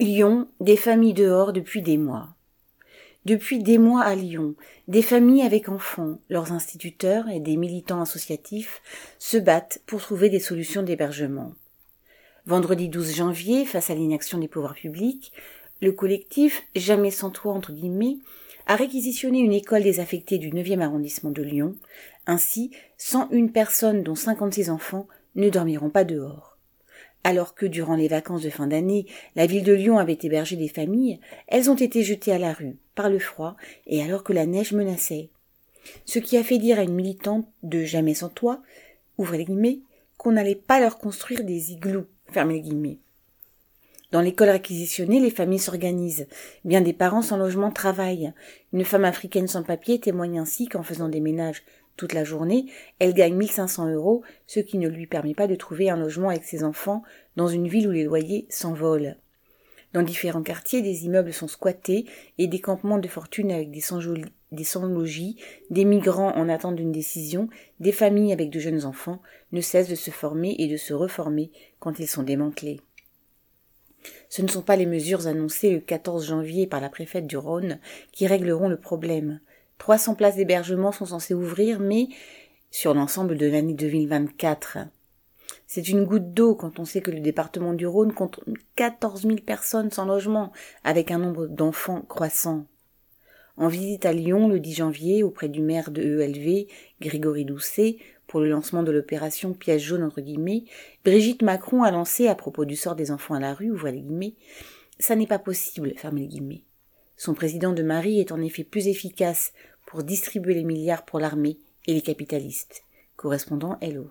Lyon, des familles dehors depuis des mois. Depuis des mois à Lyon, des familles avec enfants, leurs instituteurs et des militants associatifs se battent pour trouver des solutions d'hébergement. Vendredi 12 janvier, face à l'inaction des pouvoirs publics, le collectif Jamais sans toi entre guillemets a réquisitionné une école désaffectée du 9e arrondissement de Lyon. Ainsi, 101 personnes dont 56 enfants ne dormiront pas dehors. Alors que durant les vacances de fin d'année, la ville de Lyon avait hébergé des familles, elles ont été jetées à la rue, par le froid, et alors que la neige menaçait. Ce qui a fait dire à une militante de Jamais sans toi, ouvrez les guillemets, qu'on n'allait pas leur construire des igloos, fermez les guillemets. Dans l'école réquisitionnée, les familles s'organisent. Bien des parents sans logement travaillent. Une femme africaine sans papier témoigne ainsi qu'en faisant des ménages toute la journée, elle gagne 1500 euros, ce qui ne lui permet pas de trouver un logement avec ses enfants dans une ville où les loyers s'envolent. Dans différents quartiers, des immeubles sont squattés et des campements de fortune avec des sans-logis, des migrants en attente d'une décision, des familles avec de jeunes enfants ne cessent de se former et de se reformer quand ils sont démantelés. Ce ne sont pas les mesures annoncées le 14 janvier par la préfète du Rhône qui régleront le problème. 300 places d'hébergement sont censées ouvrir, mais sur l'ensemble de l'année 2024. C'est une goutte d'eau quand on sait que le département du Rhône compte 14 000 personnes sans logement, avec un nombre d'enfants croissant. En visite à Lyon le 10 janvier auprès du maire de ELV, Grégory Doucet, pour le lancement de l'opération piège jaune entre guillemets, Brigitte Macron a lancé à propos du sort des enfants à la rue, ouvrez les guillemets, ça n'est pas possible, fermez les guillemets. Son président de Marie est en effet plus efficace pour distribuer les milliards pour l'armée et les capitalistes. Correspondant Hello.